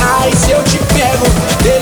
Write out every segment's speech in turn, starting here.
Ai, se eu te pego.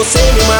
Você me mata.